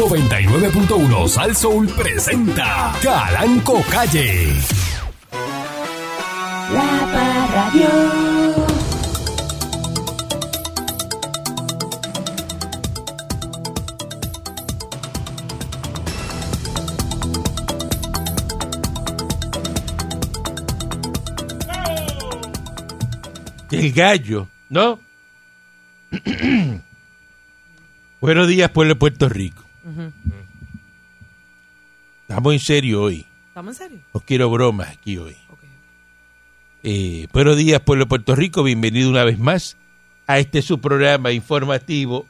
99.1 Sal Soul presenta Calanco Calle. La Parradio. El gallo, ¿no? Buenos días, pueblo de Puerto Rico. Estamos en serio hoy. ¿Estamos en serio? No quiero bromas aquí hoy. Eh, buenos días, pueblo de Puerto Rico. Bienvenido una vez más a este su programa informativo,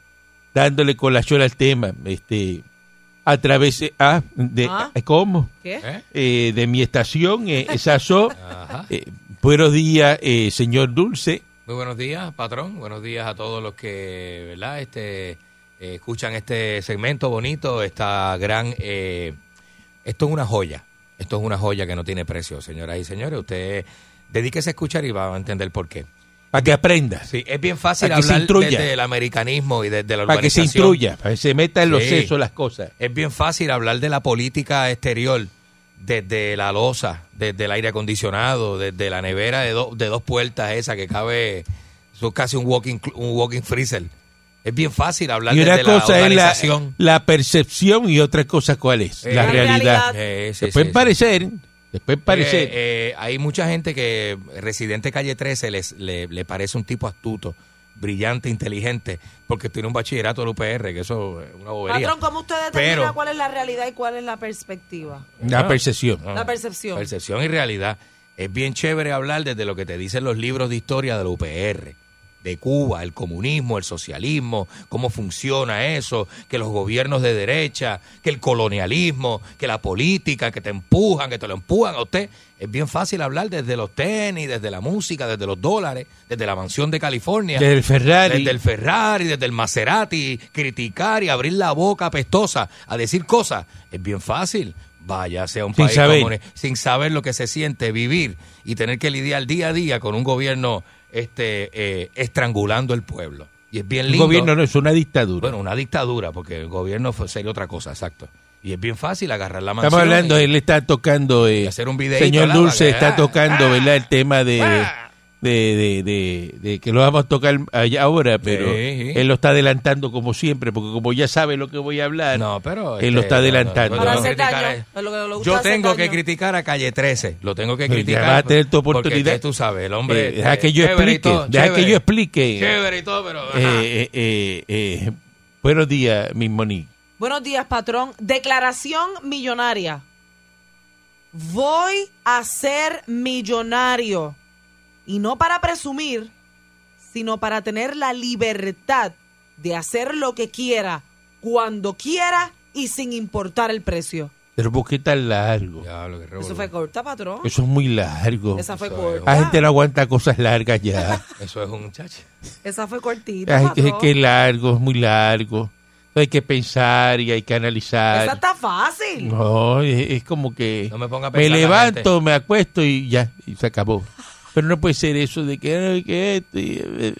dándole colación al tema. Este, a través de, ah, de Ah. ¿cómo? ¿Qué? Eh, de mi estación, eh, Saso. Eh, buenos días, eh, señor Dulce. Muy buenos días, patrón. Buenos días a todos los que, ¿verdad? Este, eh, escuchan este segmento bonito, esta gran... eh, esto es una joya. Esto es una joya que no tiene precio, señoras y señores. Usted dedíquese a escuchar y va a entender por qué. Para que aprenda. Sí, es bien fácil hablar desde el americanismo y desde la Para que se urbanización. instruya, para que se meta en los sesos las cosas. Es bien fácil hablar de la política exterior desde la losa, desde el aire acondicionado, desde la nevera de, do- de dos puertas esa que cabe, eso es casi un walking, un walking freezer. Es bien fácil hablar Y una desde la cosa es la, organización. la percepción y otra cosa cuál es, Eh, la realidad. realidad. Eh, sí, pueden sí, parecer, se pueden parecer. Eh, eh, hay mucha gente que residente calle 13 les, le, le parece un tipo astuto, brillante, inteligente, porque tiene un bachillerato del UPR, que eso es una bobería. Patrón, ¿cómo usted determina Pero- cuál es la realidad y cuál es la perspectiva? la percepción. Ah, La percepción. Percepción y realidad. Es bien chévere hablar desde lo que te dicen los libros de historia de la UPR, de Cuba, el comunismo, el socialismo, cómo funciona eso, que los gobiernos de derecha, que el colonialismo, que la política, que te empujan, que te lo empujan a usted. Es bien fácil hablar desde los tenis, desde la música, desde los dólares, desde la mansión de California. Desde el Ferrari. Desde el Ferrari, desde el Maserati, criticar y abrir la boca apestosa a decir cosas. Es bien fácil. Vaya, sea un Sin país saber. sin saber lo que se siente vivir y tener que lidiar día a día con un gobierno este eh, estrangulando el pueblo. Y es bien lindo. gobierno no es una dictadura. Bueno, una dictadura, porque el gobierno fue, sería otra cosa, exacto. Y es bien fácil agarrar la mansión. Estamos hablando, y- él está tocando, eh, hacer un señor. Dulce está ah, tocando, ah, ¿verdad? El tema de, ah. De, de, de- de que lo vamos a tocar allá ahora, pero Sí, sí. él lo está adelantando como siempre, porque como ya sabe lo que voy a hablar, No, pero. Él lo está adelantando. No, Yo tengo que criticar a Calle 13. Lo tengo que Pues criticar. vas a tener tu oportunidad. tú sabes, el hombre. Eh, deja que yo explique, todo, deja que yo explique. Chévere y todo, pero. Eh, eh, eh, eh, buenos días, mi Monique. Buenos días, patrón. Declaración millonaria. Voy a ser millonario. Y no para presumir, sino para tener la libertad de hacer lo que quiera, cuando quiera y sin importar el precio. Pero ¿por qué tan largo? Diablo, Eso fue corta, patrón. Eso es muy largo. Esa fue Eso corta. La gente no aguanta cosas largas ya. Eso es un muchacho. Esa fue cortita, Ay, que, patrón. que largo, es muy largo. Hay que pensar y hay que analizar. Esa está fácil. No, es, es como que No me ponga a me pensar levanto, gente. me acuesto y ya, y se acabó. Pero no puede ser eso de que, que esto y, eh,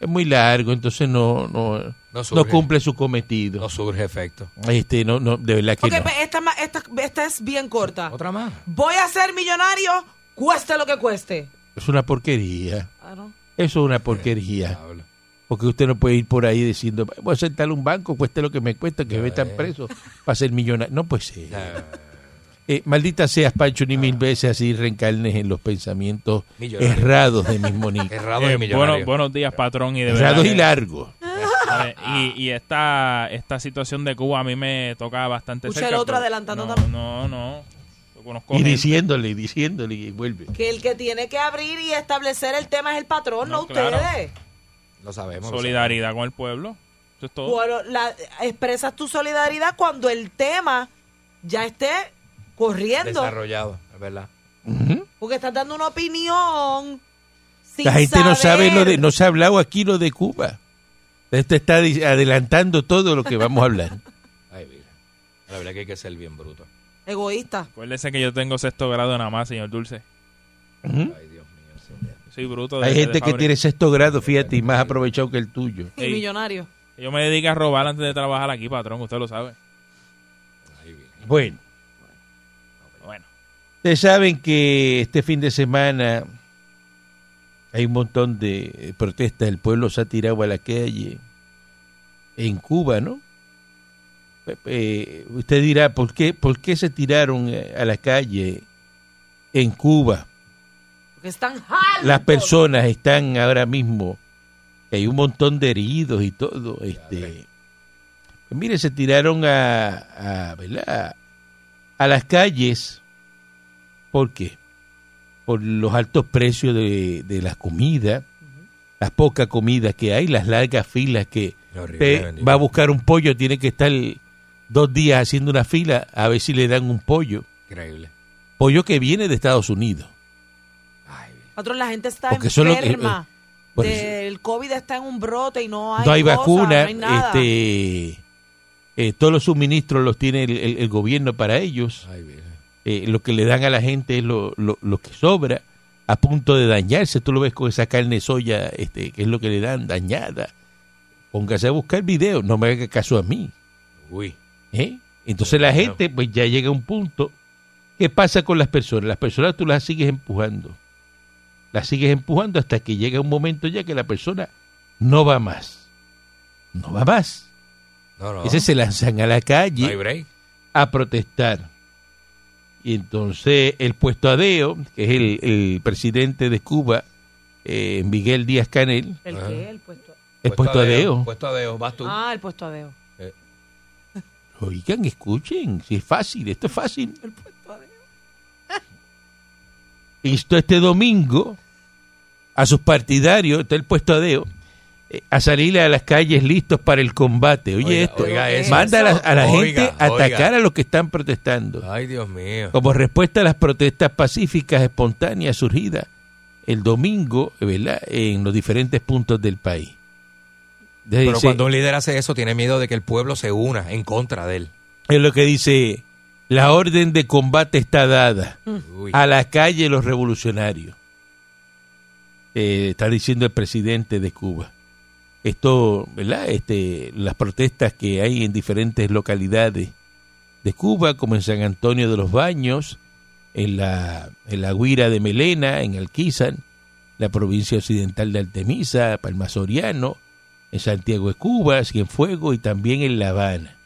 es muy largo, entonces no no, No cumple su cometido. No surge efecto. Este, no, no, de verdad que Ok, no. pues esta, esta, esta es bien corta. Otra más. Voy a ser millonario, cueste lo que cueste. Es una porquería. Ah. Eso es una porquería. Diablo. Porque usted no puede ir por ahí diciendo, voy a sentar un banco, cueste lo que me cuesta, que me metan eh. preso para ser millonario. No puede ser. Eh, maldita seas, Pancho, ni mil veces así reencarnes en los pensamientos Millonario. errados de mis monitos. Errado Eh, bueno, buenos días, patrón. Y de verdad errados y largos. Y, y esta, esta situación de Cuba a mí me toca bastante Escucha cerca. el otro adelantando no, también. No, no. Conozco Y gente- diciéndole, diciéndole, y vuelve. Que el que tiene que abrir y establecer el tema es el patrón, no, No, claro. ustedes. Lo sabemos. lo solidaridad con el pueblo. Eso es todo. Bueno, la- expresas tu solidaridad cuando el tema ya esté. Corriendo. Desarrollado, es verdad. Porque estás dando una opinión. sin La gente no sabe lo de, no se ha hablado aquí lo de Cuba. Este está adelantando todo lo que vamos a hablar. Ay, mira. La verdad que hay que ser bien bruto. Egoísta. Acuérdese que yo tengo sexto grado nada más, señor Dulce. Ay, Dios mío. señor. Soy bruto. de- Hay de gente que tiene sexto grado, fíjate, y más aprovechado que el tuyo. Y Ey. millonario. Yo me dedico a robar antes de trabajar aquí, patrón. Usted lo sabe. Bueno, Bueno, ustedes saben que este fin de semana hay un montón de protestas, el pueblo se ha tirado a la calle en Cuba, ¿no? Eh, usted dirá, ¿por qué, ¿por qué se tiraron eh, a la calle en Cuba? Porque están. Las personas están ahora mismo, hay un montón de heridos y todo. Este, pues mire, se tiraron a, a, ¿verdad? a las calles. ¿Por qué? Por los altos precios de, de la comida, las poca comida que hay, las largas filas que usted va a buscar un pollo, tiene que estar dos días haciendo una fila a ver si le dan un pollo. Increíble. Pollo que viene de Estados Unidos. Ay, la gente está Porque enferma. eh, del COVID está en un brote y no hay no hay cosa, vacuna, no hay nada. este, eh, todos los suministros los tiene el, el- el gobierno para ellos. ay. Eh, lo que le dan a la gente es lo, lo- lo que sobra, a punto de dañarse. Tú lo ves con esa carne soya, este, que es lo que le dan, dañada. Póngase a buscar video, no me haga caso a mí. Uy. ¿eh? Entonces la gente, pues ya llega a un punto. ¿Qué pasa con las personas? Las personas tú las sigues empujando. Las sigues empujando hasta que llega un momento ya que la persona no va más. No va más. No, no. Ese se lanzan a la calle a protestar. Y entonces el puesto Adeo, que es el, el presidente de Cuba, eh, Miguel Díaz Canel, ¿El Ajá. qué? El puesto. el puesto Adeo. Puesto adeo. Vas tú. Ah, el puesto adeo. Oigan, escuchen, si es fácil, esto es fácil. El puesto adeo. instó este domingo a sus partidarios, está el puesto Adeo, eh, a salir a las calles listos para el combate. Oye, Oiga, esto, oiga eso. manda a la, a la Oiga, gente a atacar a los que están protestando. Ay, Dios mío. Como respuesta a las protestas pacíficas espontáneas surgidas el domingo, ¿verdad? En los diferentes puntos del país. Pero dice- cuando un líder hace eso, tiene miedo de que el pueblo se una en contra de él. es lo que dice, la orden de combate está dada. Uy. a la calle los revolucionarios. Eh, está diciendo el presidente de Cuba. Esto, ¿verdad? Este, las protestas que hay en diferentes localidades de Cuba, como en San Antonio de los Baños, en la, en la Guira de Melena, en Alquizan, la provincia occidental de Altemisa, Palma Soriano, en Santiago de Cuba, Cienfuegos y también en La Habana.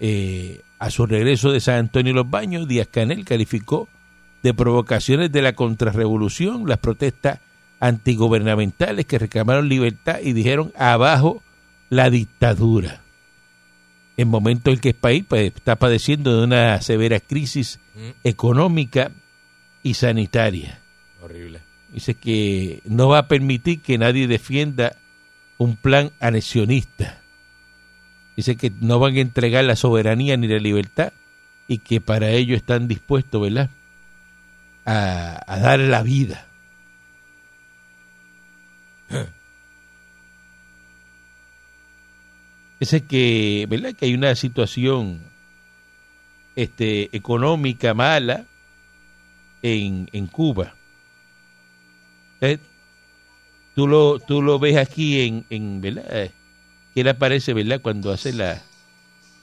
Eh, a su regreso de San Antonio de los Baños, Díaz Canel calificó de provocaciones de la contrarrevolución las protestas antigubernamentales que reclamaron libertad y dijeron abajo la dictadura. En momento en que el país pues, está padeciendo de una severa crisis Mm, económica y sanitaria. horrible. Dice que no va a permitir que nadie defienda un plan anexionista. Dice que no van a entregar la soberanía ni la libertad y que para ello están dispuestos, ¿verdad? A, a dar la vida. Dice que, ¿verdad? Que hay una situación este, económica mala en, en Cuba. Eh, Tú lo, tú lo ves aquí en, en ¿verdad? Que él aparece, ¿verdad? Cuando hace la,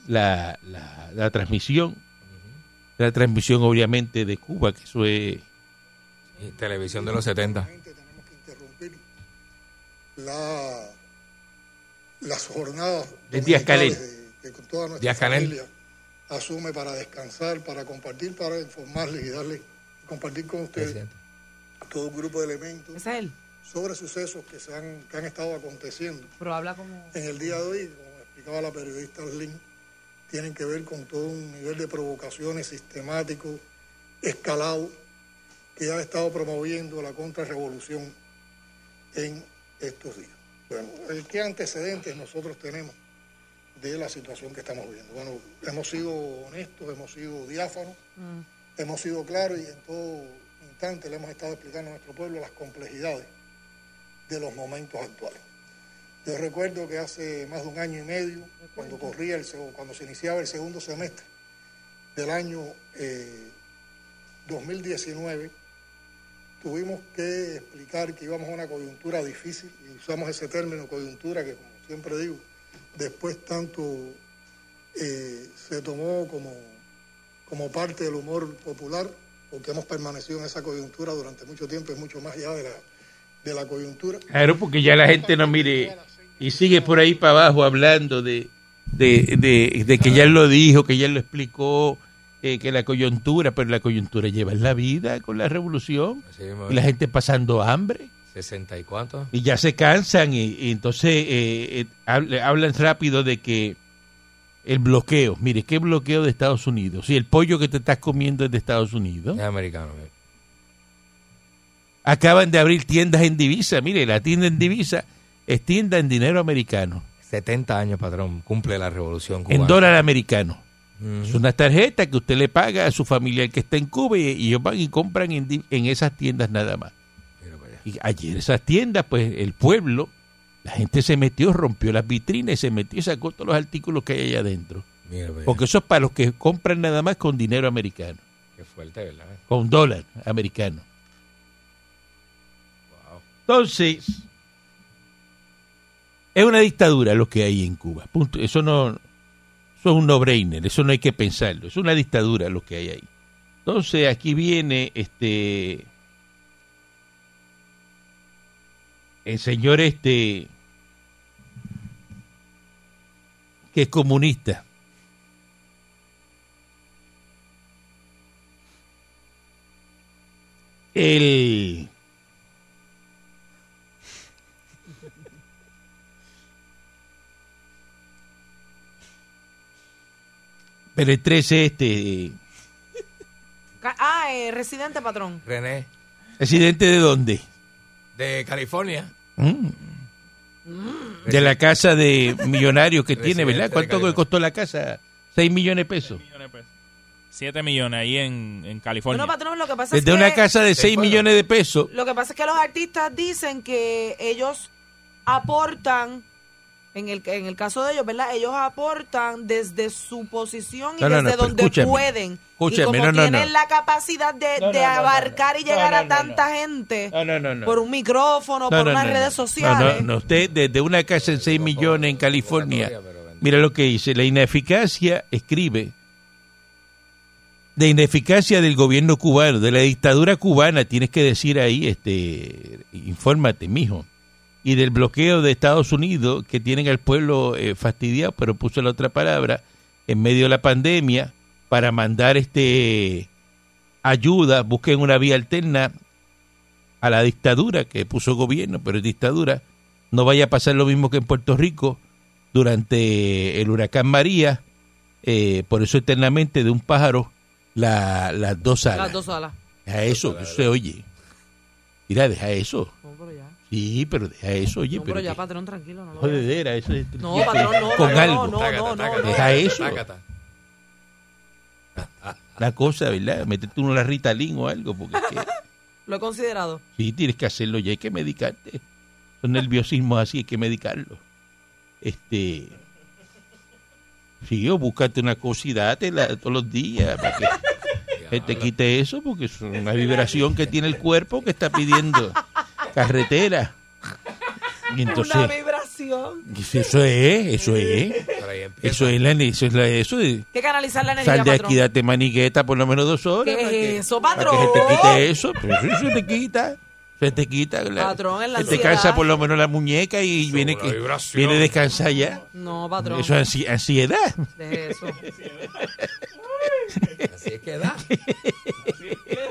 la, la, la transmisión. La transmisión, obviamente, de Cuba, que eso es... Y televisión de los 70. Nuevamente tenemos que interrumpir la, las jornadas De Díaz Canel. que con toda nuestra Díaz Canel. familia asume para descansar, para compartir, para informarles y darles, compartir con ustedes todo un grupo de elementos Ese es él. sobre sucesos que, se han, que han estado aconteciendo Pero habla como. en el día de hoy, como explicaba la periodista Arlene, tienen que ver con todo un nivel de provocaciones sistemáticos, escalados, que ha estado promoviendo la contrarrevolución en estos días. Bueno, eh, ¿qué antecedentes nosotros tenemos de la situación que estamos viendo? Bueno, hemos sido honestos, hemos sido diáfanos, hemos sido claros y en todo instante le hemos estado explicando a nuestro pueblo las complejidades de los momentos actuales. Yo recuerdo que hace más de un año y medio, cuando corría el cuando se iniciaba el segundo semestre del año eh, 2019, tuvimos que explicar que íbamos a una coyuntura difícil, y usamos ese término coyuntura que, como siempre digo, después tanto eh, se tomó como como parte del humor popular, porque hemos permanecido en esa coyuntura durante mucho tiempo y mucho más allá de la, de la coyuntura. Claro, porque ya la gente no mire y sigue por ahí para abajo hablando de, de, de, de que ya lo dijo, que ya lo explicó, eh, que la coyuntura, pero la coyuntura lleva en la vida con la revolución y la gente pasando hambre. 60 y cuánto. y ya se cansan y, y entonces eh, eh, habl- hablan rápido de que el bloqueo, mire, ¿qué bloqueo de Estados Unidos? Si el pollo que te estás comiendo es de Estados Unidos. Es americano. mire. Acaban de abrir tiendas en divisa, mire, la tienda en divisa es tienda en dinero americano, 70 años, patrón, cumple la revolución cubana. en dólar americano. Es una tarjeta que usted le paga a su familiar que está en Cuba y, y ellos van y compran en, en esas tiendas nada más. Y ayer esas tiendas, pues el pueblo, la gente se metió, rompió las vitrinas y se metió y sacó todos los artículos que hay allá adentro. Mira. Porque eso es para los que compran nada más con dinero americano, Qué fuerte, ¿verdad? con dólar americano. Entonces, es una dictadura lo que hay en Cuba. Punto. Eso no, eso es un no-brainer, eso no hay que pensarlo. Es una dictadura lo que hay ahí. Entonces, aquí viene este el señor este que es comunista. El pero el 13 este Ca- Ah, eh, residente patrón. René, residente de dónde? de California. Mm. De la casa de millonario que tiene, ¿verdad? ¿Cuánto California. costó la casa? 6 millones de pesos. millones de pesos. 7 millones ahí en, en California. Bueno, patrón, lo que pasa Desde es que... una casa de 6 fueron. millones de pesos. Lo que pasa es que los artistas dicen que ellos aportan, en el, en el caso de ellos, ¿verdad? Ellos aportan desde su posición y No, no, no, desde donde pueden. Escúchame, y como no, no, tienen no. la capacidad de, No, no, de no, no, abarcar no. y llegar No, no, a no, tanta gente No, no, no, no. por un micrófono, No, por no, unas no, redes sociales. No, no, no, usted desde una casa en 6 millones en California. Mira lo que dice, la ineficacia, escribe, de ineficacia del gobierno cubano, de la dictadura cubana, tienes que decir ahí, este, infórmate, mijo, y del bloqueo de Estados Unidos que tienen al pueblo eh, fastidiado, pero puso la otra palabra, en medio de la pandemia, para mandar este ayuda, busquen una vía alterna a la dictadura que puso el gobierno, pero es dictadura, no vaya a pasar lo mismo que en Puerto Rico durante el huracán María, eh, por eso eternamente de un pájaro la- las dos alas. Las dos alas. Deja eso, que eso se oye. Mira, deja eso. Sí, pero deja eso, oye. No, pero ya, patrón, tranquilo. No, jodedera, eso es- No, patrón, no, con no, algo. no, no, no, tácata, no. Deja eso. La cosa, ¿verdad? Meterte una Ritalin o algo, porque es que Lo he considerado. sí, tienes que hacerlo ya, hay que medicarte. Son nerviosismos así, hay que medicarlo. Este. Sí, o búscate una cosa y dátela todos los días para que te quite eso, porque es una vibración que tiene el cuerpo que está pidiendo carretera. Y Una entonces, vibración. eso es, eso es. Eso es, la, eso es la- eso es. Hay que canalizar la energía, Sal de patrón. aquí, date maniqueta por lo menos dos horas. ¿Qué para que, es eso, para que patrón? se te quite eso. Pero eso se te quita. Se te quita. la- Patrón, en la se te cansa por lo menos la muñeca y Eso, viene que vibración. viene descansar ya. No, patrón. Eso es ansi- ansiedad. Deje eso. Así es que da. Así es que da.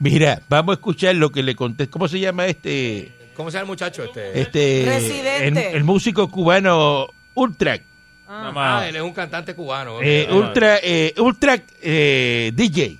Mira, vamos a escuchar lo que le conté. ¿Cómo se llama este? ¿Cómo se llama el muchacho este? Este. Residente. El, el músico cubano Ultra. Ah, más. él es un cantante cubano. eh, Ah, Ultra, eh, Ultra eh, DJ.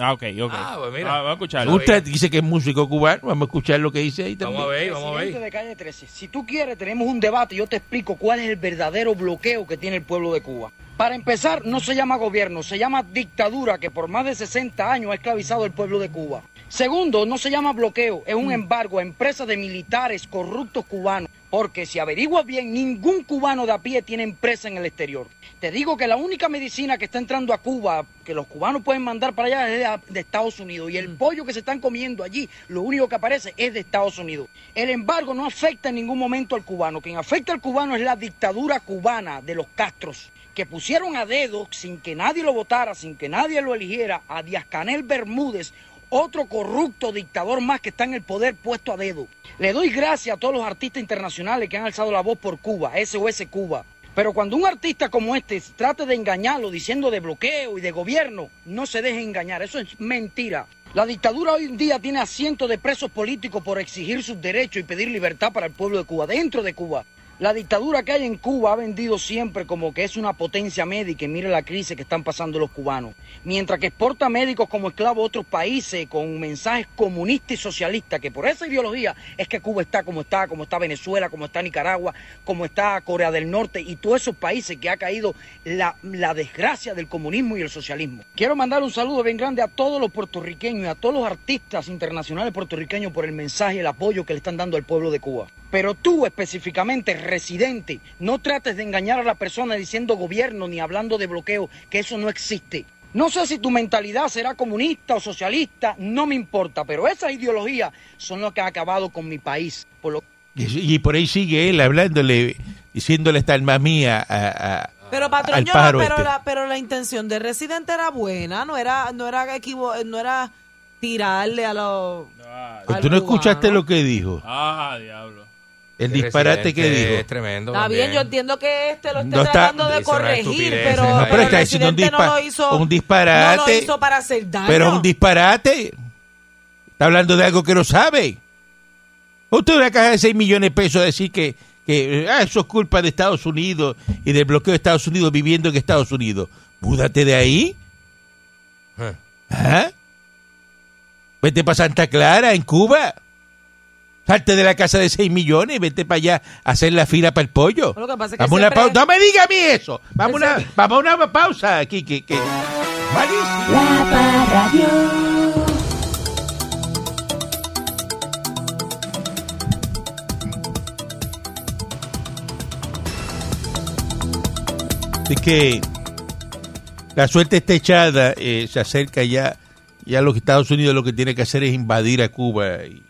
Ah, ok, ok. Ah, pues mira. Ah, vamos a escucharlo. Ultra dice que es músico cubano. Vamos a escuchar lo que dice ahí también. Vamos a ver, vamos a ver. de calle 13, si tú quieres, tenemos un debate y yo te explico cuál es el verdadero bloqueo que tiene el pueblo de Cuba. Para empezar, no se llama gobierno, se llama dictadura que por más de 60 años ha esclavizado al pueblo de Cuba. Segundo, no se llama bloqueo, es un embargo a empresas de militares corruptos cubanos Porque si averiguas bien, ningún cubano de a pie tiene empresa en el exterior. Te digo que la única medicina que está entrando a Cuba, que los cubanos pueden mandar para allá, es de, de Estados Unidos. Y el pollo que se están comiendo allí, lo único que aparece es de Estados Unidos. El embargo no afecta en ningún momento al cubano. Quien afecta al cubano es la dictadura cubana de los Castros, que pusieron a dedo, sin que nadie lo votara, sin que nadie lo eligiera, a Díaz Canel Bermúdez, otro corrupto dictador más que está en el poder puesto a dedo. Le doy gracias a todos los artistas internacionales que han alzado la voz por Cuba, SOS Cuba. Pero cuando un artista como este trate de engañarlo diciendo de bloqueo y de gobierno, no se deje engañar, eso es mentira. La dictadura hoy en día tiene a cientos de presos políticos por exigir sus derechos y pedir libertad para el pueblo de Cuba, dentro de Cuba. La dictadura que hay en Cuba ha vendido siempre como que es una potencia médica y mire la crisis que están pasando los cubanos. Mientras que exporta médicos como esclavos a otros países con mensajes comunistas y socialistas, que por esa ideología es que Cuba está como está, como está Venezuela, como está Nicaragua, como está Corea del Norte y todos esos países que ha caído la, la desgracia del comunismo y el socialismo. Quiero mandar un saludo bien grande a todos los puertorriqueños y a todos los artistas internacionales puertorriqueños por el mensaje y el apoyo que le están dando al pueblo de Cuba. Pero tú específicamente, residente, no trates de engañar a la persona diciendo gobierno ni hablando de bloqueo, que eso no existe. No sé si tu mentalidad será comunista o socialista, no me importa, pero esas ideologías son las que han acabado con mi país. Por lo... Y, y por ahí sigue él hablándole, diciéndole esta alma mía a, a- Pero patrón, al yo, pájaro pero, este. la, pero la intención del residente era buena, no era, no era equivo- no era tirarle a los. Ah, Pues ¿Tú no escuchaste lo que dijo? ah, diablo. El disparate que dijo. Es tremendo. Está bien, yo entiendo que este lo esté No está- tratando de dice una corregir, estupidez, pero, no, pero pero está el diciendo un residente no dispa- lo hizo, un disparate. no lo hizo para hacer daño. Pero es un disparate. Está hablando de algo que no sabe. Usted una caja de 6 millones de pesos decir que, que ah, eso es culpa de Estados Unidos y del bloqueo de Estados Unidos viviendo en Estados Unidos. Múdate de ahí. Eh. ¿Ah? Vete para Santa Clara, en Cuba. Salte de la casa de 6 millones y vete para allá a hacer la fila para el pollo. Lo que pasa es que Vamos a una pausa. No me diga a mí eso. Vamos una, vamos a una pausa aquí. Que, que... La Parradio. Así que la suerte está echada, eh, se acerca ya, ya los Estados Unidos lo que tiene que hacer es invadir a Cuba y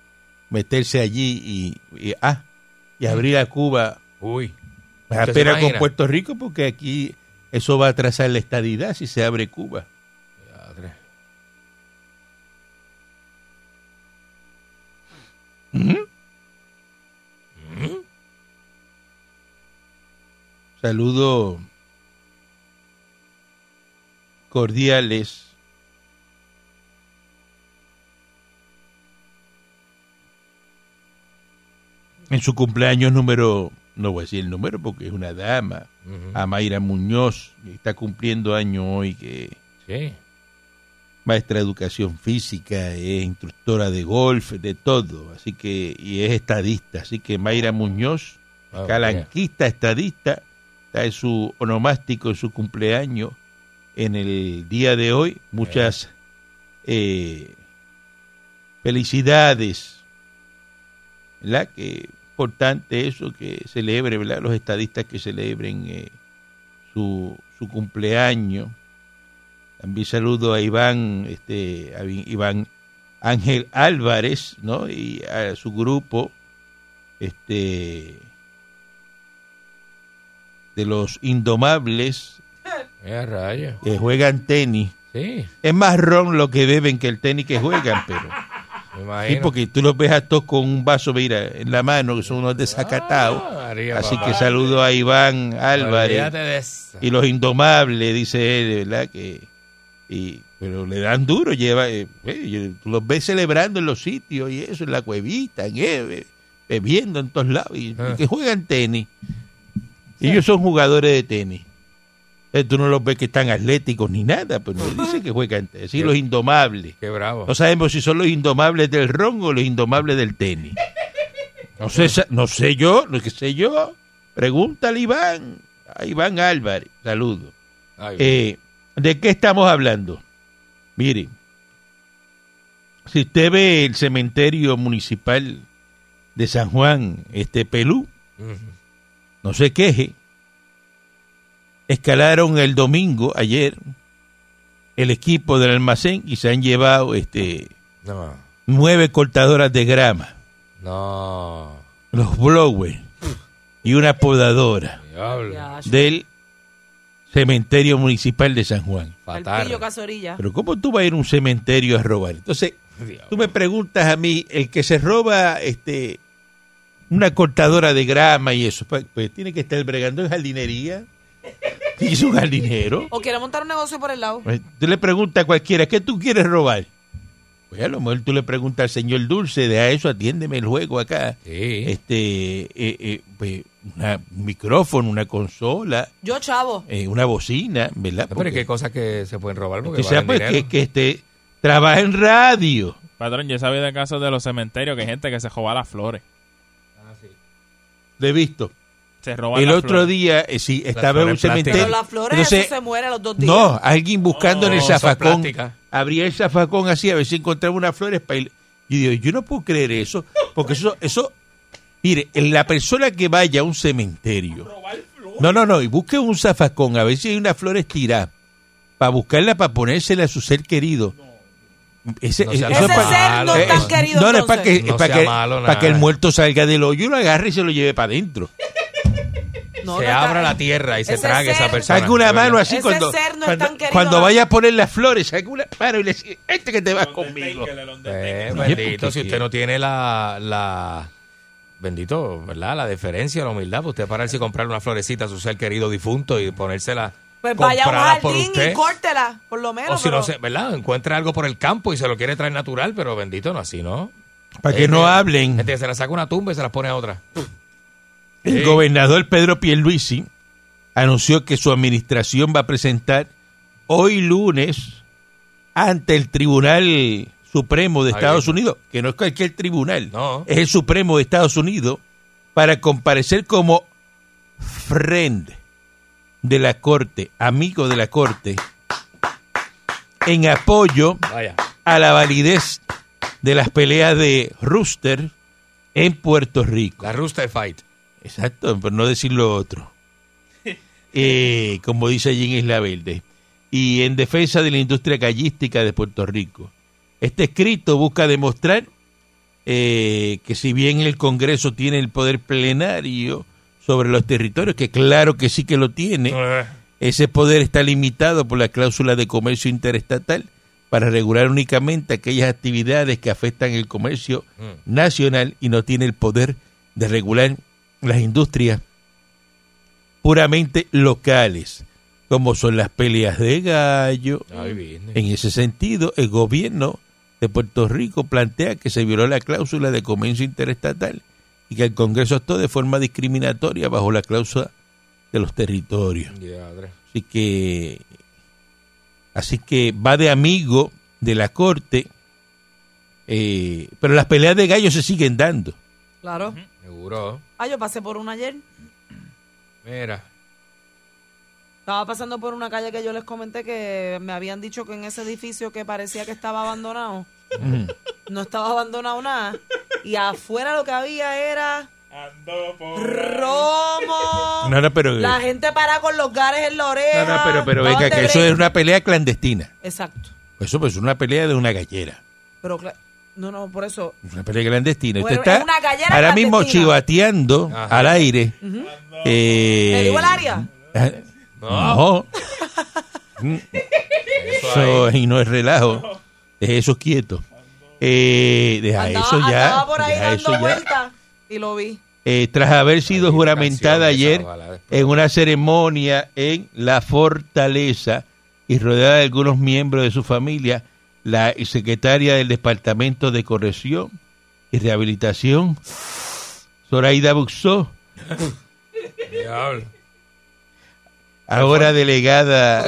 meterse allí y, y, ah, y abrir a Cuba Uy. a ¿Usted se espera con? Puerto Rico porque aquí eso va a atrasar la estadidad si se abre Cuba. Diadre. Saludos cordiales en su cumpleaños número, no voy a decir el número porque es una dama, a Mayra Muñoz, que está cumpliendo año hoy, que Sí. maestra de educación física, es instructora de golf, de todo, así que, y es estadista, así que Mayra Muñoz, Ah, calanquista, estadista, está en su onomástico, en su cumpleaños, en el día de hoy, muchas eh, felicidades, ¿verdad? Que importante eso, que celebre, ¿verdad? Los estadistas que celebren eh, su, su cumpleaños. También saludo a Iván, este, a Iván Ángel Álvarez, ¿no? Y a su grupo, este, de los indomables Eh, que juegan tenis. Sí, Es más ron lo que beben que el tenis que juegan, pero sí, porque tú los ves a todos con un vaso, mira, en la mano, que son unos desacatados. Ah, María, Así papá. que saludo a Iván Álvarez y los indomables, dice él, ¿verdad? Que, y, pero le dan duro, lleva, eh, los ves celebrando en los sitios y eso, en la cuevita, en, eh, bebiendo en todos lados, y, Ah. y que juegan tenis. Ellos son jugadores de tenis. Eh, tú no los ves que están atléticos ni nada, pero no dice que juegan. Sí, los indomables. Qué bravo. No sabemos si son los indomables del ron o los indomables del tenis. No sé, no sé yo, no que sé yo. Pregúntale a Iván, a Iván Álvarez. Saludos. Ay, Eh, ¿De qué estamos hablando? Mire, si usted ve el cementerio municipal de San Juan, este Pelú, no se queje. Escalaron el domingo, ayer, el equipo del almacén y se han llevado este No, nueve cortadoras de grama, no. los blowers y una podadora Diablo. Del cementerio municipal de San Juan. Fatal. Pero ¿cómo tú vas a ir a un cementerio a robar? Entonces, tú me preguntas a mí, el que se roba este una cortadora de grama y eso, pues, pues tiene que estar bregando en jardinería. Y es un jardinero. O quiere montar un negocio por el lado. Pues, Tú le preguntas a cualquiera, ¿qué tú quieres robar? Pues a lo mejor tú le preguntas al señor Dulce, de a eso atiéndeme el juego acá. Sí. Este, eh, eh, pues, una- un micrófono, una consola, Yo, chavo. eh, una bocina, ¿verdad? No, pero ¿qué cosas que se pueden robar? Porque valen pues dinero. que, que este trabaja en radio. Patrón, yo he sabido de casos de los cementerios que hay gente que se roba las flores. Lo he visto. Se roban El otro flores. día, eh, sí, estaba en un plásticas. cementerio. Pero las flores, Entonces, eso se muere a los dos días. no, alguien buscando en el No, son zafacón. plásticas. Abría el zafacón así a ver si encontraba unas flores para ir. Y digo, yo no puedo creer eso. Porque eso, eso, mire, en la persona que vaya a un cementerio. No, no, no, y busque un zafacón a ver si hay unas flores tiradas. Para buscarla, para ponérsela a su ser querido. Ese, No sea eso es Ese para- ser no eh, es tan es- querido, No, no es para que. No es para sea que, malo, para nada. que el muerto salga del hoyo y lo agarre y se lo lleve para adentro. No, se no está- abra la tierra y se trague esa persona. Saca una mano así Ese cuando, cuando, cuando vaya a poner las flores, saca una mano y le dice, este que te va conmigo. Eh, bendito, si usted no tiene la, la bendito, ¿verdad? La deferencia, la humildad, pues usted pararse y comprar una florecita a su ser querido difunto y ponérsela Pues vaya a un jardín usted. y córtela, por lo menos. O si pero- no sé, ¿verdad? Encuentra algo por el campo y se lo quiere traer natural, pero bendito, no así, ¿no? Para que Eh, no eh, hablen. Gente que se la saca una tumba y se la pone a otra. El Sí. gobernador Pedro Pierluisi anunció que su administración va a presentar hoy lunes ante el Tribunal Supremo de Estados. Unidos, que no es cualquier tribunal, No. es el Supremo de Estados Unidos, para comparecer como friend de la Corte, amigo de la Corte, en apoyo Vaya. a la validez de las peleas de Rooster en Puerto Rico. La Rooster Fight. Exacto, por no decir lo otro. Eh, como dice allí en Isla Verde. Y en defensa de la industria gallística de Puerto Rico. Este escrito busca demostrar eh, que si bien el Congreso tiene el poder plenario sobre los territorios, que claro que sí que lo tiene, ese poder está limitado por la cláusula de comercio interestatal para regular únicamente aquellas actividades que afectan el comercio nacional y no tiene el poder de regular las industrias puramente locales, como son las peleas de gallo. En ese sentido, el gobierno de Puerto Rico plantea que se violó la cláusula de comercio interestatal y que el Congreso actuó de forma discriminatoria bajo la cláusula de los territorios. Así que, así que va de amigo de la corte, eh, pero las peleas de gallos se siguen dando. Claro. Seguro. Ah, yo pasé por una ayer. Mira. Estaba pasando por una calle que yo les comenté que me habían dicho que en ese edificio que parecía que estaba abandonado, no estaba abandonado nada. Y afuera lo que había era romo. No, no, pero, La gente para con los gares en la oreja. no, no, pero, pero venga, que eso es una pelea clandestina. Exacto. Eso pues es una pelea de una gallera. Pero cla- no, no, por eso. Es una pelea clandestina. Bueno, Usted está ahora mismo chivateando Ajá. al aire. eh, ¿Le digo el área? eh, No. No. Mm, Eso y no es relajo. Deje eso quieto. Eh, deja Andaba, eso ya. andaba por ahí deja dando eso ya. vueltas y lo vi. Eh, tras haber sido juramentada ayer en una ceremonia en la fortaleza y rodeada de algunos miembros de su familia, la secretaria del Departamento de Corrección y Rehabilitación, Zoraida Buxó, Diablo. ahora delegada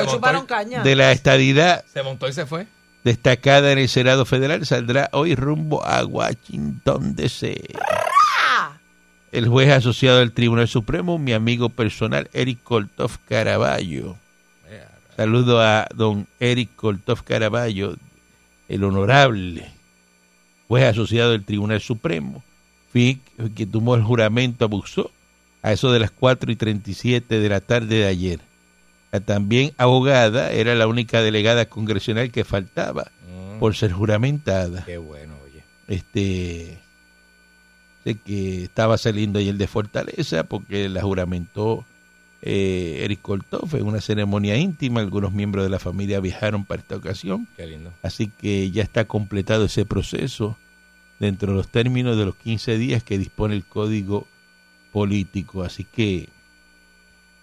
de la estadidad Se montó y se fue. destacada en el Senado Federal, saldrá hoy rumbo a Washington, D.C. El juez asociado del Tribunal Supremo, mi amigo personal, Eric Koltov Caraballo. Saludo a don Eric Koltov Caraballo, el honorable juez asociado del Tribunal Supremo, que tomó el juramento, abusó a eso de las 4 y 37 de la tarde de ayer. La también abogada era la única delegada congresional que faltaba Mm, por ser juramentada. Qué bueno, oye. Este sé que estaba saliendo ayer de Fortaleza porque la juramentó eh, Eric Koltov en una ceremonia íntima. Algunos miembros de la familia viajaron para esta ocasión. Qué lindo. Así que ya está completado ese proceso dentro de los términos de los 15 días que dispone el código político. Así que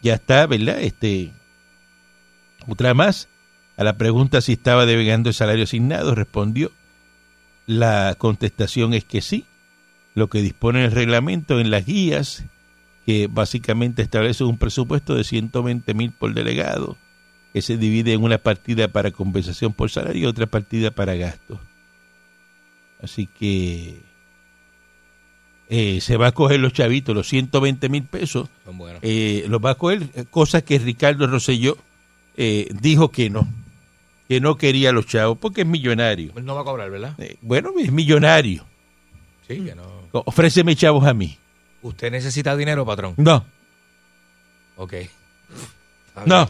ya está, ¿verdad? Este, otra más. A la pregunta si estaba devengando el salario asignado, respondió. La contestación es que sí. Lo que dispone el reglamento en las guías, que básicamente establece un presupuesto de 120 mil por delegado, que se divide en una partida para compensación por salario y otra partida para gastos. Así que eh, se va a coger los chavitos, los 120 mil pesos, eh, los va a coger, eh, cosa que Ricardo Rosselló eh, dijo que no, que no quería los chavos, porque es millonario. Él no va a cobrar, ¿verdad? Bueno, es millonario. Sí, que no. Ofréceme chavos a mí. ¿Usted necesita dinero, patrón? No, Ok. No.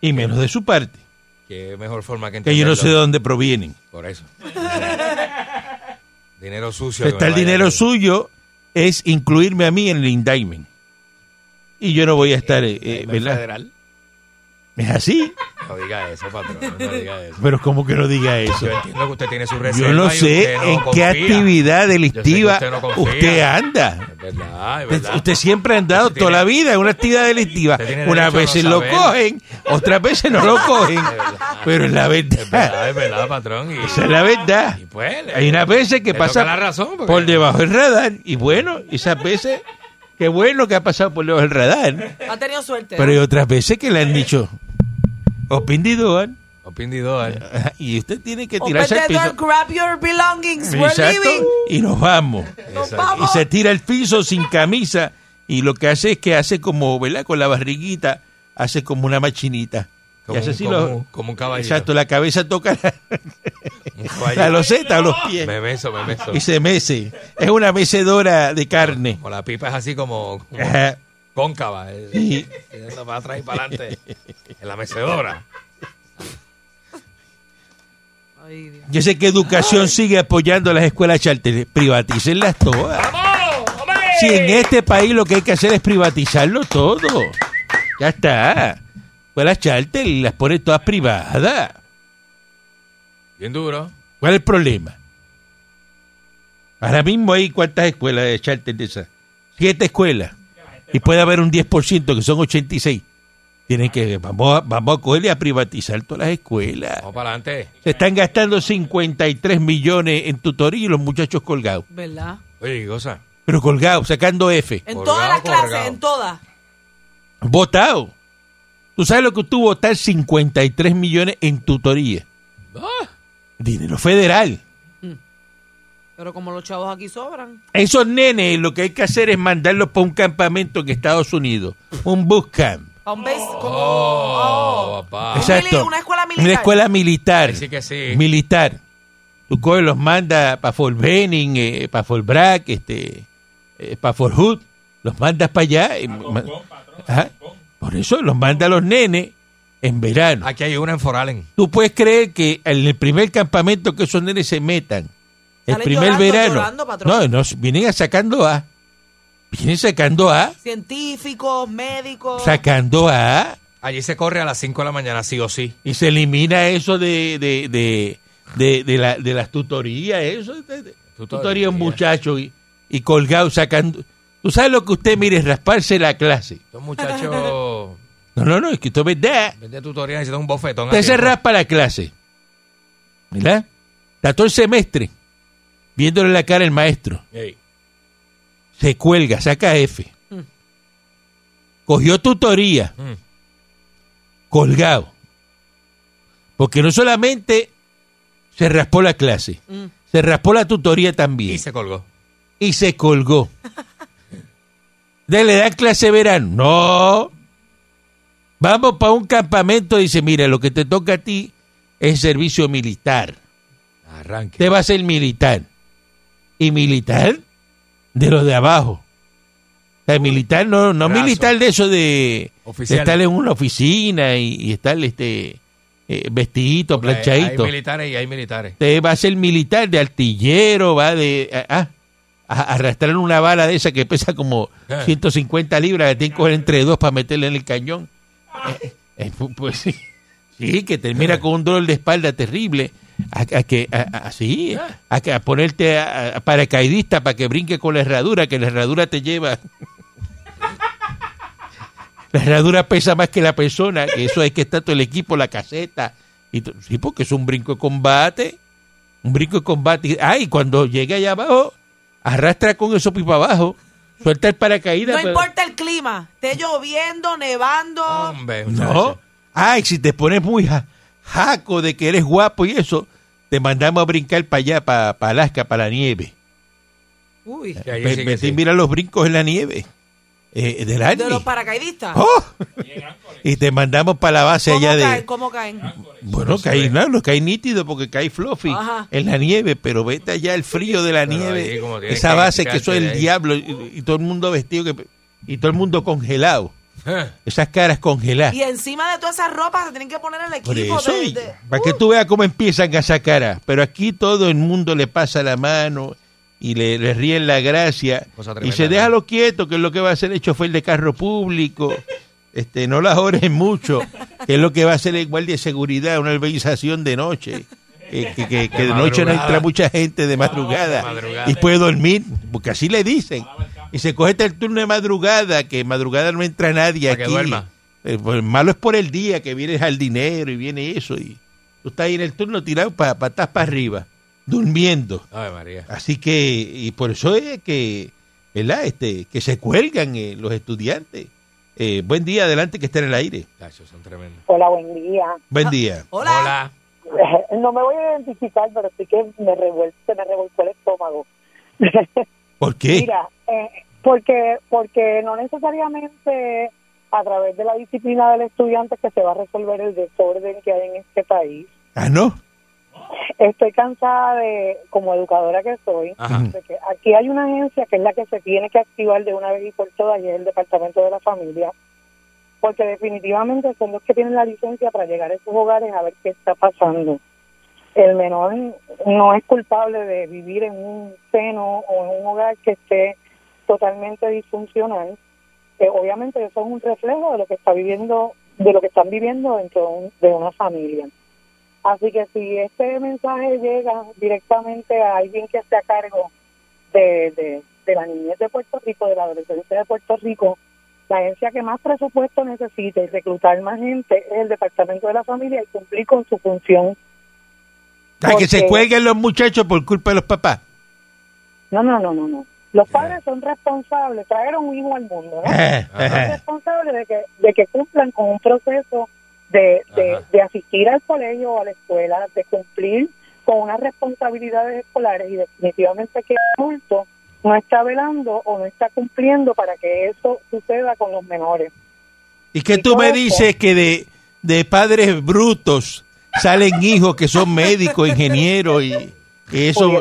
Y menos de su parte, Qué mejor forma que que yo no sé de dónde provienen. Por eso. dinero sucio. Está el dinero suyo es incluirme a mí en el indictment. Y yo no voy a estar, eh, eh, ¿No es ¿verdad? federal? Es así, No diga eso, patrón. No diga eso. pero como que no diga eso. Yo entiendo que usted tiene su reserva Yo no y sé usted no en qué actividad delictiva usted no confía. usted anda. Es verdad, es Usted, verdad. usted siempre ha andado Usted toda la vida en una actividad delictiva. Unas veces lo cogen, otras veces no lo cogen. Pero es la Es verdad. verdad, es verdad, patrón. Y, Esa es la verdad. y pues, Hay unas veces que pasa toca la razón. porque- por debajo del radar. Y bueno, esas veces, qué bueno que ha pasado por debajo del radar. Ha tenido suerte. Pero hay otras veces que le han dicho, open the door", Open the door. y usted tiene que tirarse al piso. grab your belongings. We're Exacto, leaving. y nos vamos. Nos Y vamos. se tira al piso sin camisa y lo que hace es que hace como, ¿verdad? Con la barriguita, hace como una machinita. Como y hace un- así como lo- un- como un caballito. Exacto, la cabeza toca la, Un la loseta o los pies Me beso, me beso. y se mece. Es una mecedora de carne. O la pipa es así como, como Ajá. Cóncava. Sí. yendo para atrás y para adelante. En la mecedora. Ay, Dios. Yo sé que educación sigue apoyando a las escuelas charter. Privatícenlas todas. Si en este país lo que hay que hacer es privatizarlo todo. Ya está. Escuelas charter las pone todas privadas. Bien duro. ¿Cuál es el problema? Ahora mismo hay cuántas escuelas de charter de esas. Siete escuelas. Y puede haber un 10%, que son 86. Tienen que, vamos a, vamos a cogerle a privatizar todas las escuelas. Vamos para adelante. Se están gastando 53 millones en tutoría y los muchachos colgados. ¿Verdad? Oye, ¿qué cosa? Pero colgados, sacando F. En Colgado, todas las clases, colgado. en todas. Votado. ¿Tú sabes lo que tuvo votar 53 millones en tutoría? Ah, Dinero federal. Pero como los chavos aquí sobran. Esos nenes lo que hay que hacer es mandarlos para un campamento en Estados Unidos. Un bootcamp. A un base, como... Oh, oh. papá. Exacto. una escuela militar. Una escuela militar. Sí que sí. Militar. Tú coges, los manda para Fort Benning, eh, para Fort Bragg, este, eh, para Fort Hood. Los mandas para allá. y ma- Ajá. Por eso los manda a los nenes en verano. Aquí hay una en Foralen. Tú puedes creer que en el primer campamento que esos nenes se metan, el Salen primer llorando, verano, llorando, patrón. no, no, vienen a sacando A, vienen sacando A, Científicos, médicos. sacando A, Allí se corre a las 5 de la mañana, sí o sí. y se elimina eso de, de, de, de, de la, de las tutorías, eso, de, de- Tutoría. tutoría un muchacho y, y colgado sacando. Tú sabes lo que usted mire, rasparse la clase. Estos muchachos No, no, no, es que esto es verdad. de tutoría necesitan un bofetón. Usted se raspa la clase. ¿Verdad? Está todo el semestre viéndole la cara al maestro. Se cuelga, saca F. Cogió tutoría, Mm. colgado. Porque no solamente se raspó la clase, Mm. se raspó la tutoría también. Y se colgó. y se colgó. ¿De le dan clase verano? No. Vamos para un campamento. Dice, mira, lo que te toca a ti es servicio militar. Arranque. Te va a ser militar. Y militar de los de abajo. sea, militar, no, no Brazo. militar de eso de, de estar en una oficina y, y estar este eh, vestidito, Porque planchadito. Hay militares y hay militares. Usted va a ser militar de artillero, va de ah, a, a arrastrar una bala de esa que pesa como Eh. 150 libras, que tiene que coger entre dos para meterle en el cañón. Eh, eh, pu- pues sí, sí, que termina con un dolor de espalda terrible. A, a que a, a- sí, a, que- a ponerte a, a paracaidista para que brinque con la herradura, que la herradura te lleva. La herradura pesa más que la persona, que eso hay que estar todo el equipo, la caseta. Y sí, porque es un brinco de combate. Un brinco de combate. Ay, cuando llegue allá abajo, arrastra con eso pipa abajo. Suelta el paracaídas. No pero- importa el clima, esté lloviendo, nevando. Hombre, No. Ay, si te pones muy ja- jaco de que eres guapo y eso, te mandamos a brincar para allá, para, Alaska, para la nieve. Uy, Que ahí Ve- sí que mira los brincos en la nieve. Eh, del de Army. los paracaidistas. ¡Oh! Y te mandamos para la base ¿Cómo allá caen? de... ¿Cómo caen? Bueno, cae, no, no, cae nítido porque cae fluffy Ajá. en la nieve, pero vete allá el frío de la Pero nieve, ahí esa que base que eso es quitarte el de ahí. diablo y, y todo el mundo vestido que, y todo el mundo congelado, Eh, esas caras congeladas. Y encima de todas esas ropas se tienen que poner el Por equipo eso, de, y- de- para que tú veas cómo empiezan a sacar. Pero aquí todo el mundo le pasa la mano y le, le ríen la gracia y se ¿no? deja lo quieto, que es lo que va a hacer el chofer de carro público. Este, no las ores mucho, que es lo que va a hacer el guardia de seguridad, una organización de noche. eh, que, que- que de noche no entra mucha gente de madrugada, de madrugada. y puede dormir, porque así le dicen. Y se coge el turno de madrugada, que madrugada no entra nadie Para que aquí. duerma. Eh, pues, malo es por el día que viene el jardinero y viene eso. Y tú estás ahí en el turno tirado para patas para arriba, durmiendo. Ave María. Así que, y por eso es que, ¿verdad? Este, que se cuelgan eh, los estudiantes. Eh, buen día, adelante, que estén en el aire. Muchachos, son tremendos. Hola, buen día. Buen día. Hola. Hola. No me voy a identificar, pero sí que me revuel- se me revolcó el estómago. ¿Por qué? Mira, eh, porque, porque no necesariamente a través de la disciplina del estudiante que se va a resolver el desorden que hay en este país. Ah, no. Estoy cansada de, como educadora que soy, Ajá. de que aquí hay una agencia que es la que se tiene que activar de una vez y por todas y es el Departamento de la Familia, porque definitivamente son los que tienen la licencia para llegar a esos hogares a ver qué está pasando. El menor no es culpable de vivir en un seno o en un hogar que esté totalmente disfuncional. Eh, obviamente eso es un reflejo de lo que está viviendo, de lo que están viviendo dentro de, un- de una familia. Así que si este mensaje llega directamente a alguien que esté a cargo de, de, de la niñez de Puerto Rico, de la adolescencia de Puerto Rico, la agencia que más presupuesto necesita y reclutar más gente es el Departamento de la Familia y cumplir con su función. Ah, que se cuelguen los muchachos por culpa de los papás. No, no, no, no, no. Los padres son responsables, trajeron un hijo al mundo, ¿no? Ajá, son responsables de que, de que cumplan con un proceso de, de, de asistir al colegio o a la escuela, de cumplir con unas responsabilidades escolares y definitivamente que el adulto no está velando o no está cumpliendo para que eso suceda con los menores. ¿Y que Y tú me dices que de, de padres brutos salen hijos que son médicos, ingenieros y, y eso?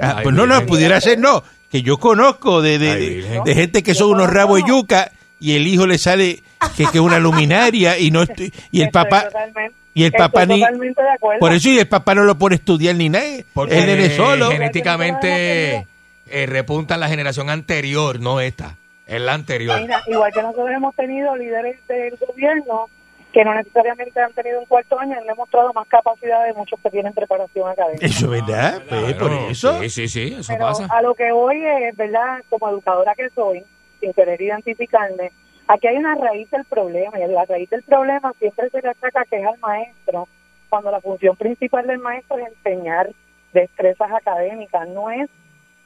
Ah, Ay, pues no, no, pudiera ser no. Que yo conozco de, de, Ay, de- gente que son unos rabos de yuca y el hijo le sale que es una luminaria y no estoy- y el papá totalmente- y el papá ni totalmente de acuerdo. por eso y el papá no lo pone a estudiar ni nada. Porque Él solo. genéticamente eh, repunta la generación anterior, no esta. Es la anterior. Mira, igual que nosotros hemos tenido líderes del gobierno que no necesariamente han tenido un cuarto año, han demostrado más capacidad de muchos que tienen preparación académica. Eso es verdad, pues, por eso. Sí, sí, sí, eso Pero pasa. a lo que voy es, ¿verdad? Como educadora que soy, sin querer identificarme, aquí hay una raíz del problema y la raíz del problema siempre se le ataca que es al maestro, cuando la función principal del maestro es enseñar destrezas académicas, no es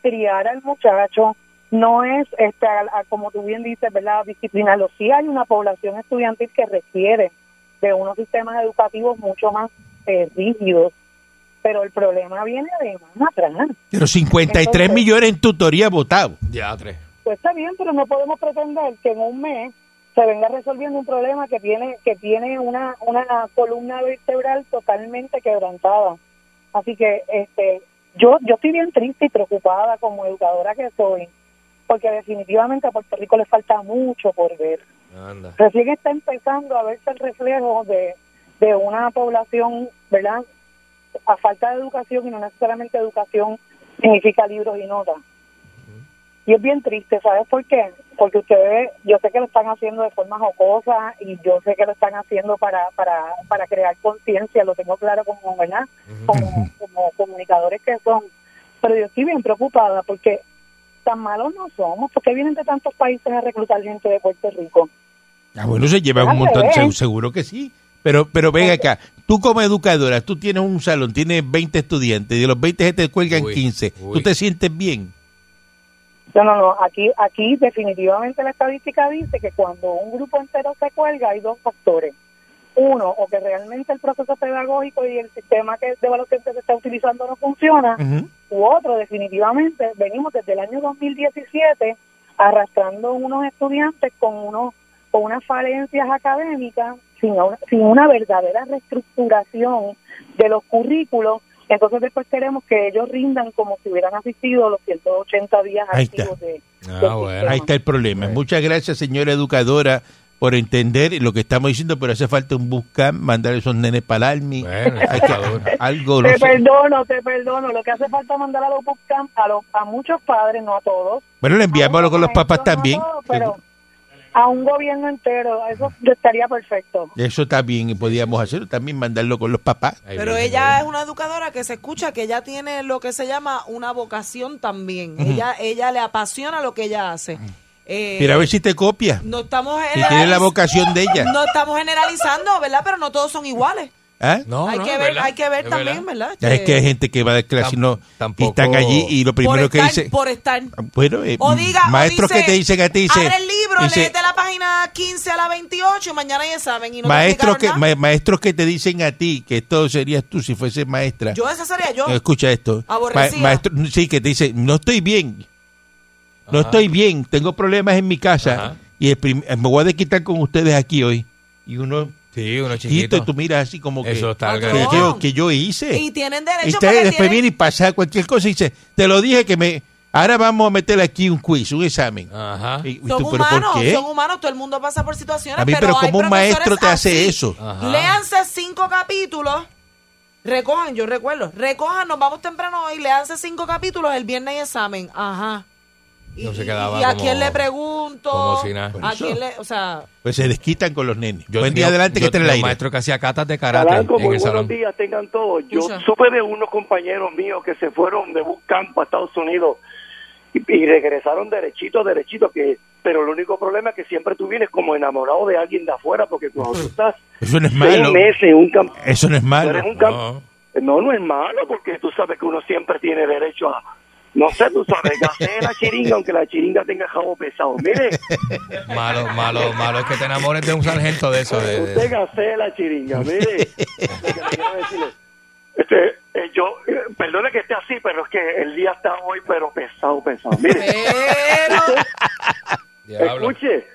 criar al muchacho, no es, este, a- a- como tú bien dices, ¿verdad?, disciplinarlo. Sí hay una población estudiantil que requiere de unos sistemas educativos mucho más eh, rígidos, pero el problema viene de más atrás. Pero 53 Entonces- millones en tutoría votado. Ya, tres. Pues está bien, pero no podemos pretender que en un mes se venga resolviendo un problema que tiene que tiene una una columna vertebral totalmente quebrantada. Así que este yo yo estoy bien triste y preocupada como educadora que soy porque definitivamente a Puerto Rico le falta mucho por ver. Anda. Recién está empezando a verse el reflejo de, de una población, ¿verdad? A falta de educación y no necesariamente educación significa libros y notas. Y es bien triste, ¿sabes por qué? Porque ustedes, yo sé que lo están haciendo de forma jocosa y yo sé que lo están haciendo para para, para crear conciencia, lo tengo claro como, ¿verdad? Como, como comunicadores que son. Pero yo estoy bien preocupada porque tan malos no somos, porque vienen de tantos países a reclutar gente de Puerto Rico. Ah, bueno, se lleva un montón, revés. seg- seguro que sí. Pero, pero ven acá, tú como educadora, tú tienes un salón, tienes 20 estudiantes, y de los 20 se te cuelgan Uy, 15. uy. ¿Tú te sientes bien? No, no, no. Aquí, aquí definitivamente la estadística dice que cuando un grupo entero se cuelga hay dos factores. Uno, o que realmente el proceso pedagógico y el sistema que de evaluación que se está utilizando no funciona, u otro, definitivamente, venimos desde el año 2017 arrastrando unos estudiantes con unos con unas falencias académicas sin una, sin una verdadera reestructuración de los currículos. Entonces después queremos que ellos rindan como si hubieran asistido los 180 días Ahí está. activos de, Ah, del bueno. Ahí está el problema. Muchas gracias, señora educadora, por entender lo que estamos diciendo, pero hace falta un buscam, mandar esos nenes para el Almi. Bueno, Hay que- algo, no Te sé. perdono, te perdono. Lo que hace falta es mandar a los bootcamp a, los, a muchos padres, no a todos. Bueno, le enviamos a con los papás también. no todos, pero a un gobierno entero, eso estaría perfecto. Eso también podíamos hacerlo, también mandarlo con los papás. Pero ella es una educadora que se escucha que ella tiene lo que se llama una vocación también. Ella ella le apasiona lo que ella hace. Eh, Mira a ver si te copia. no estamos Si tiene la vocación de ella. No estamos generalizando, ¿verdad? Pero no todos son iguales. No, hay, no, que ver, verdad, hay que ver es también, ¿verdad? Ya es que hay gente que va a dar clase y, no, y están allí y lo primero por que dice... por estar. Bueno, eh, O diga, o maestros dice, que te dicen a ti... Dice, abre el libro, dice, léete la página 15 a la 28 y mañana hay examen y no maestros, que, ma- maestros que te dicen a ti que esto serías tú si fuese maestra. Yo esa sería yo. Eh, Escucha esto. Aborrecida. maestro, sí, que te dicen, no estoy bien. No Ajá. estoy bien, tengo problemas en mi casa Ajá. y el prim- eh, me voy a desquitar con ustedes aquí hoy. Y uno Sí, uno chiquito chiquito. y tú miras así como que, Eso está al que, garete. yo, que yo hice. Y tienen Y derecho usted porque después tienen- viene y pasa cualquier cosa y dice, te lo dije que me... Ahora vamos a meter aquí un quiz, un examen. Ajá. Y- y Son tú, ¿Pero humanos, por qué? son humanos, todo el mundo pasa por situaciones. A mí, pero, pero hay como un profesores maestro te hace así. eso. Ajá. Léanse cinco capítulos, recojan, yo recuerdo, recojan, nos vamos temprano hoy, léanse cinco capítulos, el viernes hay examen, ajá. Y, No se y- quedaba y a como- quién le pregunto, como si nada. Por a quién le, o sea, Pues se desquitan con los nenes. Yo Buen día adelante que esté en el aire. maestro que hacía catas de karate Calanco, en el buenos salón. días, tengan todos. Yo supe de unos compañeros míos que se fueron de bootcamp a Estados Unidos y, y regresaron derechito, derechito, que pero el único problema es que siempre tú vienes como enamorado de alguien de afuera, porque cuando tú estás Eso no es seis malo. meses en un campo, Eso no es malo. eres un campo, No. no, no es malo, porque tú sabes que uno siempre tiene derecho a, no sé, tú sabes, gasté la chiringa, aunque la chiringa tenga jabo pesado. Mire, Malo, malo, malo es que te enamores de un sargento de eso. De, de- usted gasté la chiringa, mire. Este, eh, yo, eh, perdone que esté así, pero es que el día está hoy, pero pesado, pesado. Mire, pero escuche,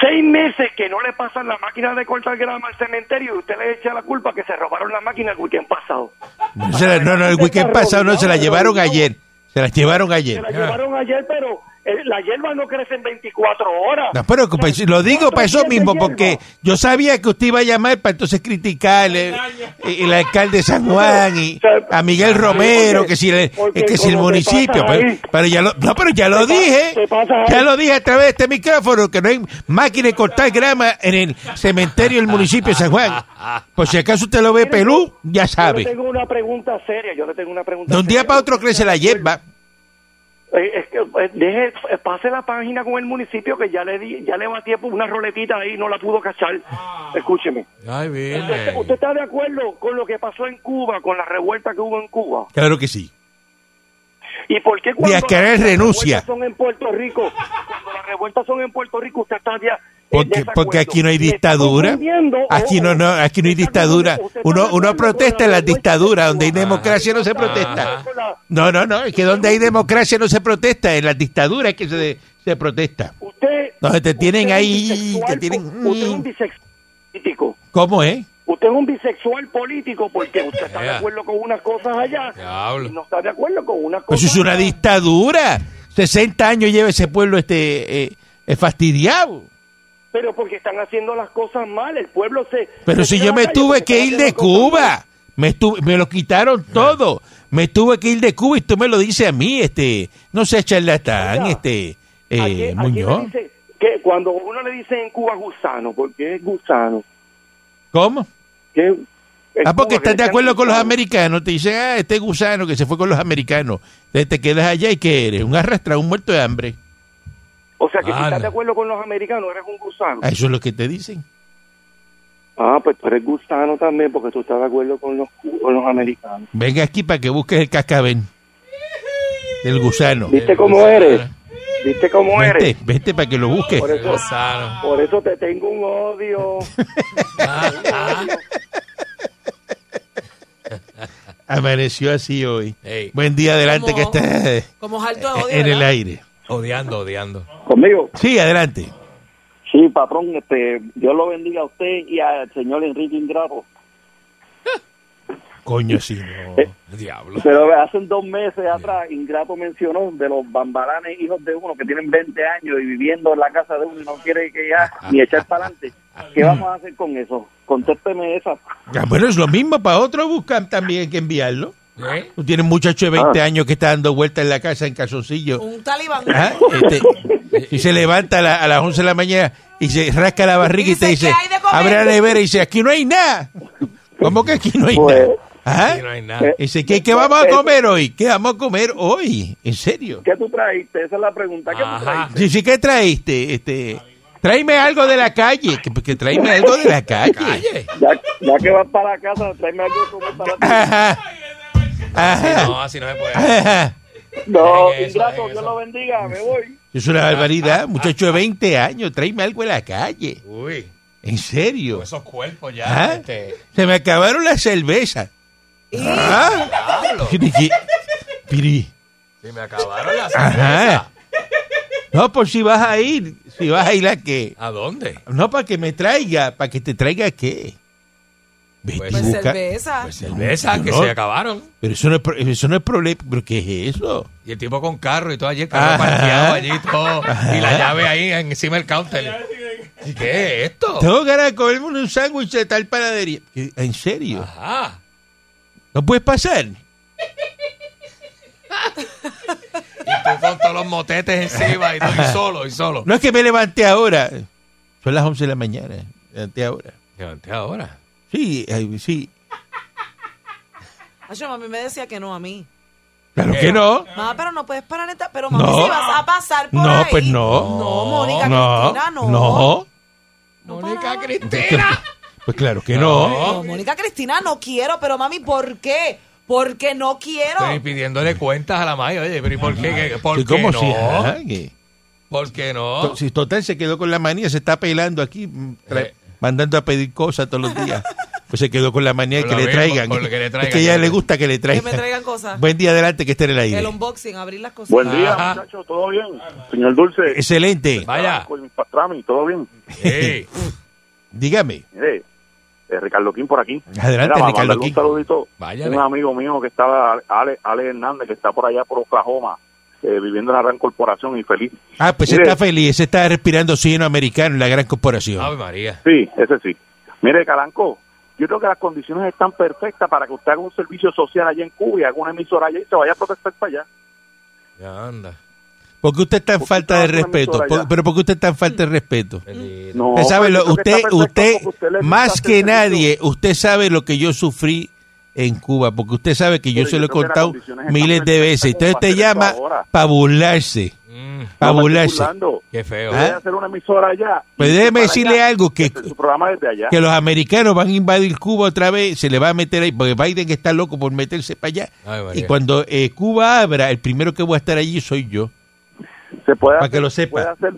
seis meses que no le pasan la máquina de cortar grama al cementerio y usted le echa la culpa que se robaron la máquina el weekend pasado. No, no, no, el weekend pasado no, se la llevaron ayer. Se la llevaron Se ayer. la llevaron ayer, pero la hierba no crece en 24 horas. No, pero pues, lo digo para eso ¿Cuántos días mismo, porque yo sabía que usted iba a llamar para entonces criticarle y el alcalde de San Juan y a Miguel Romero, que si el, que si el municipio, pasa pero, ya lo, no, pero ya lo dije, ya lo dije a través de este micrófono, que no hay máquina de cortar grama en el cementerio del municipio de San Juan. Por si acaso usted lo ve pelú, ya Yo le sabe. tengo una pregunta seria, yo le tengo una pregunta De un día para otro crece la hierba. Eh, es que, eh, deje, eh, pase la página con el municipio que ya le di, ya le batí una roletita ahí y no la pudo cachar. Escúcheme. Ay, ¿Usted, usted está de acuerdo con lo que pasó en Cuba, con la revuelta que hubo en Cuba? Claro que sí. ¿Y por qué cuando Díaz Canel las renuncia. revueltas son en Puerto Rico, cuando las revueltas son en Puerto Rico, usted está eh, Porque, porque aquí no hay ¿Me está dictadura. Aquí no, no, aquí no hay dictadura. Uno, uno protesta en la las dictaduras. de Donde hay democracia no se protesta. No, no, no. Es que donde hay democracia no se protesta. En las dictaduras es que se, se protesta. Usted, Donde te tienen ahí, te tienen- Usted es un bisexual político. ¿Cómo es? Usted es un bisexual político porque usted está de acuerdo con unas cosas allá Diablo. y no está de acuerdo con unas cosas eso es una dictadura. 60 años lleva ese pueblo este eh, eh, fastidiado. Pero porque están haciendo las cosas mal, el pueblo se... Pero se si yo me tuve que ir de Cuba, me, estuve, me lo quitaron todo. Me tuve que ir de Cuba y tú me lo dices a mí, este, no sea charlatán, Oiga, este, ¿A eh, a le Muñoz. dice que cuando uno le dice en Cuba gusano, porque es gusano, ¿Cómo? Que Ah, porque estás de acuerdo con los americanos. Te dicen, ah, este gusano que se fue con los americanos. Te quedas allá y que eres un arrastrado, un muerto de hambre. O sea que si Anda. estás de acuerdo con los americanos, eres un gusano. Ah, Eso es lo que te dicen. Ah, pues tú eres gusano también porque tú estás de acuerdo con los, con los americanos. Venga aquí para que busques el cascabel del gusano. ¿Viste cómo eres? ¿Viste cómo Vente, eres? vente para que lo busques. Por eso, por eso te tengo un odio. Ah, ah. Amaneció así hoy. Buen día adelante Como- que está Como alto de odio, en el aire. odiando, odiando. Conmigo. Sí, adelante. Sí, patrón, este, Dios lo bendiga a usted y al señor Enrique Ingrato. Coño, sí, no. Eh, Diablo. Pero hace dos meses atrás, Ingrato mencionó de los bambalanes hijos de uno que tienen 20 años y viviendo en la casa de uno y no quiere que ya ni echar para adelante. ¿Qué vamos a hacer con eso? Contésteme esa. Ah, bueno, es lo mismo para otro buscan también que enviarlo. ¿Eh? Tú tienes un muchacho de 20 Ah. años que está dando vueltas en la casa en calzoncillo. Un talibán. Ajá, este, y se levanta a, la- a las 11 de la mañana y se rasca la barriga y, Y te dice, abre la nevera y dice, aquí no hay nada. ¿Cómo que aquí no hay Pues, nada? Aquí no hay nada. Eh, dice, ¿qué, qué vamos a comer hoy? ¿Qué vamos a comer hoy? ¿En serio? ¿Qué tú traíste? Esa es la pregunta. ¿Qué Ajá. tú traíste? Sí, sí, ¿qué traíste? Este, tráeme algo de la calle. Que, que tráeme algo de la calle. Ya, ya que vas para casa, tráeme algo de comer para ti. Ajá. Ajá. No, así no se puede. Ajá. No, dejen Dios lo bendiga, me voy. Es una barbaridad. Muchacho de 20 años, tráeme algo de la calle. Uy, ¿En serio? con esos cuerpos ya. Este, Se me acabaron las cervezas. Ah. diablo. Piri. Sí, me acabaron las Ajá. cervezas. No, por si vas a ir. Si vas a ir a qué. ¿A dónde? No, para que me traiga. ¿Para que te traiga qué? Vete Pues y Pues busca- cerveza. Pues cervezas No, que no. se acabaron. Pero eso no, es, pro- eso no es problema. ¿Pero qué es eso? Y el tipo con carro y todo allí, el carro Ajá. parqueado allí todo. Ajá. Y la llave ahí encima del counter. ¿Y qué es esto? Tengo ganas de comerme un sándwich de tal panadería. ¿Qué? ¿En serio? Ajá. ¿No puedes pasar? Y tú con todos los motetes encima y, tú, y solo, y solo. No es que me levanté ahora. Son las 11 de la mañana. Me levanté ahora. Levanté ahora. Sí, ay, sí. Ay, mami me decía que no a mí. Claro ¿Qué? que no. Mamá, pero no puedes parar esta. Pero mami, No. si vas a pasar por No, ahí. pues no. No, Mónica No, Cristina, no. no. No Mónica. Cristina. Pues claro que no. No, Mónica Cristina, no quiero. Pero mami, ¿por qué? Porque no quiero. Estoy pidiéndole cuentas a la Maya. Oye, pero ¿y por qué? ¿Qué- ¿Por qué ¿Cómo no? si? ajá, que- ¿Por qué no? Si total se quedó con la manía, se está pelando aquí, mm, Eh. mandando a pedir cosas todos los días. Pues se quedó con la manía de que le traigan. que le Es traigan, que a ella que le gusta que le Que me traigan. traigan cosas. Buen día adelante que esté en el aire. El unboxing, abrir las cosas. Buen día, Ajá. muchachos, ¿todo bien? Señor Dulce. Excelente. Vaya. Con mi pastrami, ¿todo bien? Sí. Dígame. Mire, eh, Ricardo Quín por aquí. Adelante, Mira, Ricardo Quín. Un saludito. Váyale. Un amigo mío que estaba, Ale, Ale Hernández, que está por allá por Oklahoma, eh, viviendo en la gran corporación y feliz. Ah, pues Mire. está feliz. Ese está respirando oxígeno americano en la gran corporación. Ave María. Sí, ese sí. Mire, Calanco, yo creo que las condiciones están perfectas para que usted haga un servicio social allá en Cuba y haga una emisora allá y se vaya a protestar para allá. Ya anda. ¿Por qué usted está en Porque falta de respeto? Por- pero ¿por qué usted está en falta de respeto? Bendito. No, Usted sabe, pues, lo- usted, usted, usted más que servicio. nadie, usted sabe lo que yo sufrí en Cuba, porque usted sabe que yo Pero se yo lo he contado miles de veces. Entonces te llama para burlarse, Mm, para No burlarse. qué feo. Voy a hacer una emisora allá. Pues déjeme decirle allá, algo, que, hacer su programa desde allá. que los americanos van a invadir Cuba otra vez, se le va a meter ahí, porque Biden está loco por meterse para allá. Ay. Y cuando eh, Cuba abra, el primero que voy a estar allí soy yo. Se puede para hacer, que lo sepa. Puede hacer,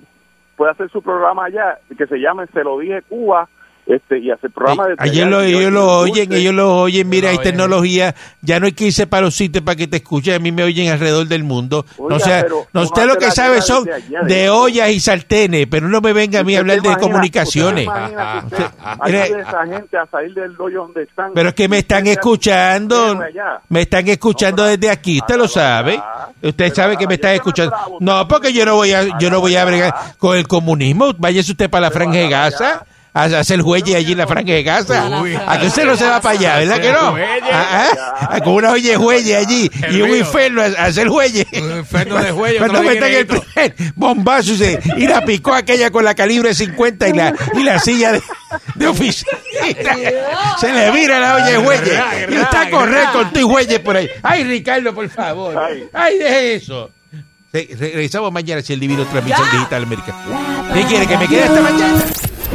puede hacer su programa allá, que se llame Se lo dije Cuba, este y hacer programas de Ayer lo, ellos lo oyen, ellos lo oyen, mira, hay tecnología, ya no hay que irse para los sitios para que te escuchen, a mí me oyen alrededor del mundo. Oiga, no sea, pero no usted lo que sabe son de de- ollas y sartenes, pero no me venga a mí a hablar de comunicaciones. A esa gente a salir del hoyo donde están. Pero es que me están escuchando, me están escuchando desde aquí, usted lo sabe. Usted sabe que me están escuchando. No, porque yo no voy a, yo no voy a bregar con el comunismo. Váyase usted para la franja de Gaza. A hacer juelle allí en la franja de Gaza. Uy. ¿A que usted no se va para allá, verdad que no? Ah, ah, Con una olla de juelle allí y un inferno a hacer juelle. Un inferno de juelle, Cuando otro metan el primer bombazo y, se- y la picó aquella con la calibre 50 y la, y la silla de, de oficina. Se le vira la olla de juelle. Y está a correr con tu juelle por ahí. Ay, Ricardo, por favor. Ay, deje eso. Re- Regresamos mañana si el divino transmisión digital América. ¿Qué quiere que me quede hasta mañana?